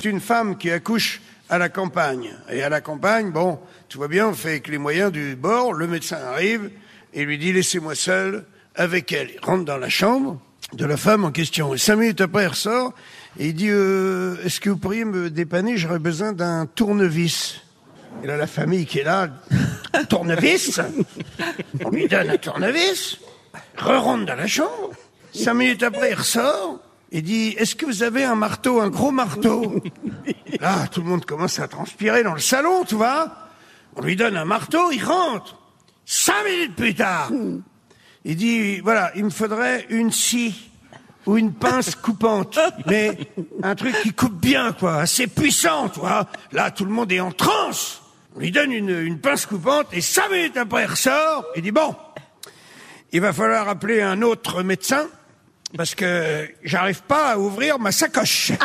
c'est une femme qui accouche à la campagne. Et à la campagne, bon, tout va bien, on fait avec les moyens du bord. Le médecin arrive et lui dit laissez-moi seul avec elle. Il rentre dans la chambre de la femme en question. Et cinq minutes après, il ressort et il dit euh, est-ce que vous pourriez me dépanner? J'aurais besoin d'un tournevis. Et là, la famille qui est là, tournevis? On lui donne un tournevis, re-rentre dans la chambre. Cinq minutes après, il ressort et dit Est-ce que vous avez un marteau, un gros marteau? Là, tout le monde commence à transpirer dans le salon, tu vois. On lui donne un marteau, il rentre. Cinq minutes plus tard, il dit Voilà, il me faudrait une scie ou une pince coupante, mais un truc qui coupe bien, quoi, assez puissant, tu vois. Là, tout le monde est en transe. On lui donne une, une pince coupante et cinq minutes après, il ressort. Il dit Bon, il va falloir appeler un autre médecin parce que j'arrive pas à ouvrir ma sacoche.